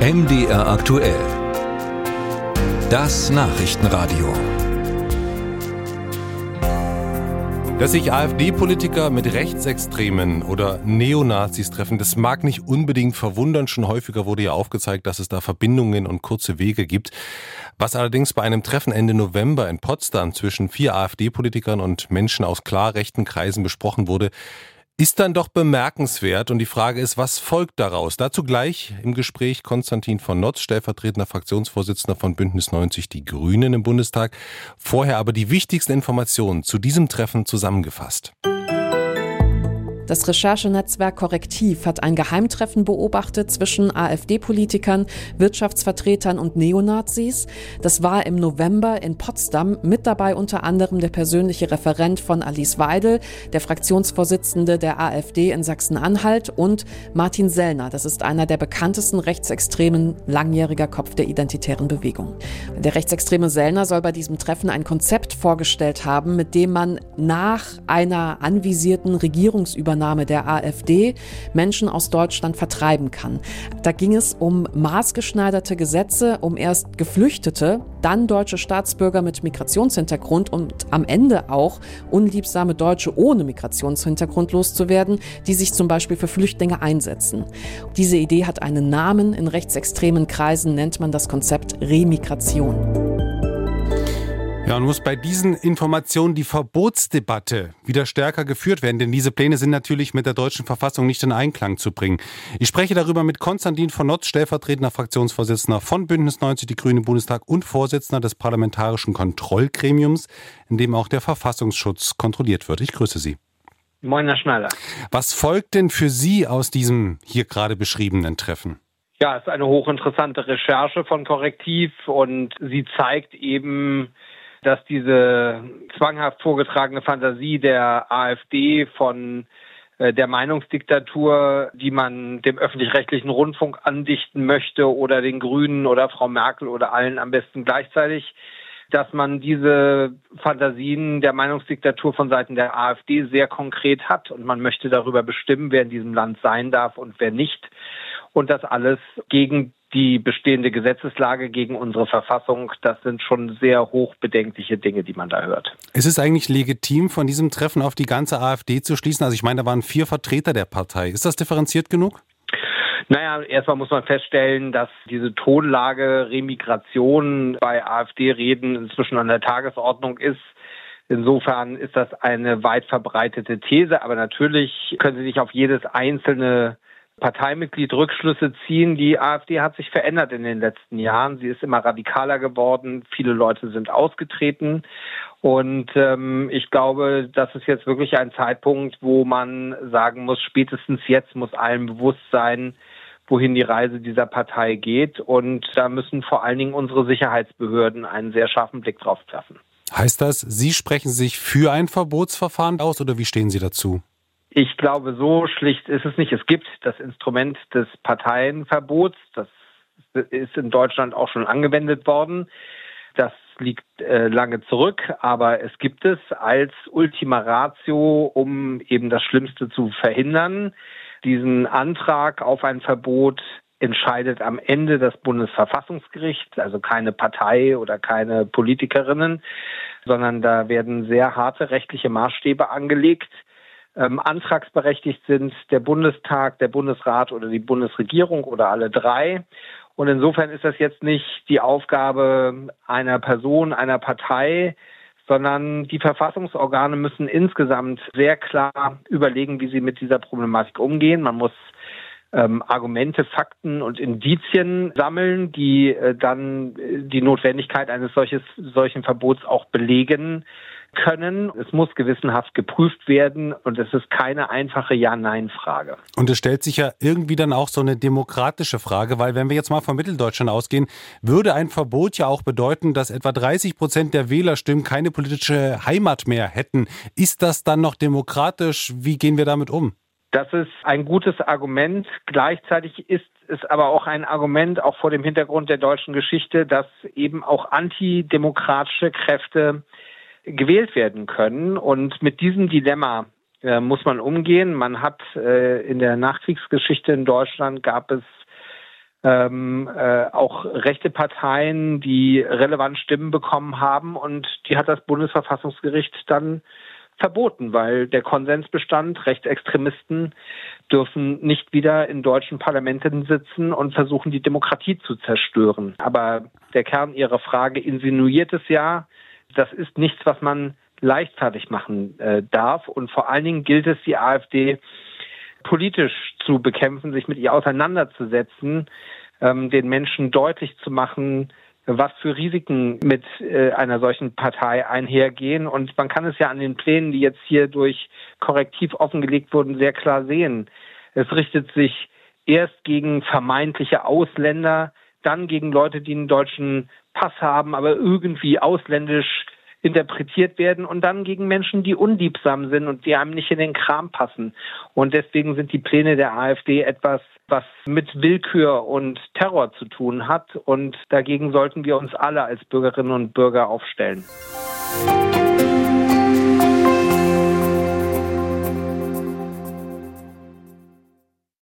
MDR aktuell. Das Nachrichtenradio. Dass sich AfD-Politiker mit Rechtsextremen oder Neonazis treffen, das mag nicht unbedingt verwundern. Schon häufiger wurde ja aufgezeigt, dass es da Verbindungen und kurze Wege gibt. Was allerdings bei einem Treffen Ende November in Potsdam zwischen vier AfD-Politikern und Menschen aus klar rechten Kreisen besprochen wurde, ist dann doch bemerkenswert und die Frage ist, was folgt daraus? Dazu gleich im Gespräch Konstantin von Notz, stellvertretender Fraktionsvorsitzender von Bündnis 90 Die Grünen im Bundestag. Vorher aber die wichtigsten Informationen zu diesem Treffen zusammengefasst. Das Recherchenetzwerk Korrektiv hat ein Geheimtreffen beobachtet zwischen AfD-Politikern, Wirtschaftsvertretern und Neonazis. Das war im November in Potsdam. Mit dabei unter anderem der persönliche Referent von Alice Weidel, der Fraktionsvorsitzende der AfD in Sachsen-Anhalt und Martin Sellner. Das ist einer der bekanntesten rechtsextremen, langjähriger Kopf der identitären Bewegung. Der rechtsextreme Sellner soll bei diesem Treffen ein Konzept vorgestellt haben, mit dem man nach einer anvisierten Regierungsübernahme Übernahme der AfD Menschen aus Deutschland vertreiben kann. Da ging es um maßgeschneiderte Gesetze, um erst Geflüchtete, dann deutsche Staatsbürger mit Migrationshintergrund und am Ende auch unliebsame Deutsche ohne Migrationshintergrund loszuwerden, die sich zum Beispiel für Flüchtlinge einsetzen. Diese Idee hat einen Namen. In rechtsextremen Kreisen nennt man das Konzept Remigration. Ja, und muss bei diesen Informationen die Verbotsdebatte wieder stärker geführt werden, denn diese Pläne sind natürlich mit der deutschen Verfassung nicht in Einklang zu bringen. Ich spreche darüber mit Konstantin von Notz, stellvertretender Fraktionsvorsitzender von Bündnis 90 Die Grünen Bundestag und Vorsitzender des Parlamentarischen Kontrollgremiums, in dem auch der Verfassungsschutz kontrolliert wird. Ich grüße Sie. Moin, Herr Schneider. Was folgt denn für Sie aus diesem hier gerade beschriebenen Treffen? Ja, es ist eine hochinteressante Recherche von Korrektiv und sie zeigt eben, dass diese zwanghaft vorgetragene Fantasie der AfD von äh, der Meinungsdiktatur, die man dem öffentlich-rechtlichen Rundfunk andichten möchte oder den Grünen oder Frau Merkel oder allen am besten gleichzeitig, dass man diese Fantasien der Meinungsdiktatur von Seiten der AfD sehr konkret hat und man möchte darüber bestimmen, wer in diesem Land sein darf und wer nicht. Und das alles gegen die bestehende Gesetzeslage gegen unsere Verfassung, das sind schon sehr hochbedenkliche Dinge, die man da hört. Ist es eigentlich legitim, von diesem Treffen auf die ganze AfD zu schließen? Also ich meine, da waren vier Vertreter der Partei. Ist das differenziert genug? Naja, erstmal muss man feststellen, dass diese Tonlage Remigration bei AfD-Reden inzwischen an der Tagesordnung ist. Insofern ist das eine weit verbreitete These, aber natürlich können Sie sich auf jedes einzelne Parteimitglied Rückschlüsse ziehen. Die AfD hat sich verändert in den letzten Jahren. Sie ist immer radikaler geworden. Viele Leute sind ausgetreten. Und ähm, ich glaube, das ist jetzt wirklich ein Zeitpunkt, wo man sagen muss, spätestens jetzt muss allen bewusst sein, wohin die Reise dieser Partei geht. Und da müssen vor allen Dingen unsere Sicherheitsbehörden einen sehr scharfen Blick drauf werfen. Heißt das, Sie sprechen sich für ein Verbotsverfahren aus oder wie stehen Sie dazu? Ich glaube, so schlicht ist es nicht. Es gibt das Instrument des Parteienverbots. Das ist in Deutschland auch schon angewendet worden. Das liegt äh, lange zurück, aber es gibt es als Ultima Ratio, um eben das Schlimmste zu verhindern. Diesen Antrag auf ein Verbot entscheidet am Ende das Bundesverfassungsgericht, also keine Partei oder keine Politikerinnen, sondern da werden sehr harte rechtliche Maßstäbe angelegt ähm, antragsberechtigt sind der Bundestag, der Bundesrat oder die Bundesregierung oder alle drei. Und insofern ist das jetzt nicht die Aufgabe einer Person, einer Partei, sondern die Verfassungsorgane müssen insgesamt sehr klar überlegen, wie sie mit dieser Problematik umgehen. Man muss ähm, Argumente, Fakten und Indizien sammeln, die äh, dann äh, die Notwendigkeit eines solches, solchen Verbots auch belegen können. Es muss gewissenhaft geprüft werden und es ist keine einfache Ja-Nein-Frage. Und es stellt sich ja irgendwie dann auch so eine demokratische Frage, weil wenn wir jetzt mal von Mitteldeutschland ausgehen, würde ein Verbot ja auch bedeuten, dass etwa 30 Prozent der Wählerstimmen keine politische Heimat mehr hätten. Ist das dann noch demokratisch? Wie gehen wir damit um? Das ist ein gutes Argument. Gleichzeitig ist es aber auch ein Argument, auch vor dem Hintergrund der deutschen Geschichte, dass eben auch antidemokratische Kräfte gewählt werden können. Und mit diesem Dilemma äh, muss man umgehen. Man hat äh, in der Nachkriegsgeschichte in Deutschland gab es ähm, äh, auch rechte Parteien, die relevant Stimmen bekommen haben. Und die hat das Bundesverfassungsgericht dann verboten, weil der Konsens bestand, Rechtsextremisten dürfen nicht wieder in deutschen Parlamenten sitzen und versuchen, die Demokratie zu zerstören. Aber der Kern Ihrer Frage insinuiert es ja, das ist nichts, was man leichtfertig machen äh, darf. Und vor allen Dingen gilt es, die AfD politisch zu bekämpfen, sich mit ihr auseinanderzusetzen, ähm, den Menschen deutlich zu machen, was für Risiken mit äh, einer solchen Partei einhergehen. Und man kann es ja an den Plänen, die jetzt hier durch Korrektiv offengelegt wurden, sehr klar sehen. Es richtet sich erst gegen vermeintliche Ausländer, dann gegen Leute, die einen deutschen Pass haben, aber irgendwie ausländisch interpretiert werden und dann gegen Menschen, die unliebsam sind und die einem nicht in den Kram passen. Und deswegen sind die Pläne der AfD etwas, was mit Willkür und Terror zu tun hat. Und dagegen sollten wir uns alle als Bürgerinnen und Bürger aufstellen.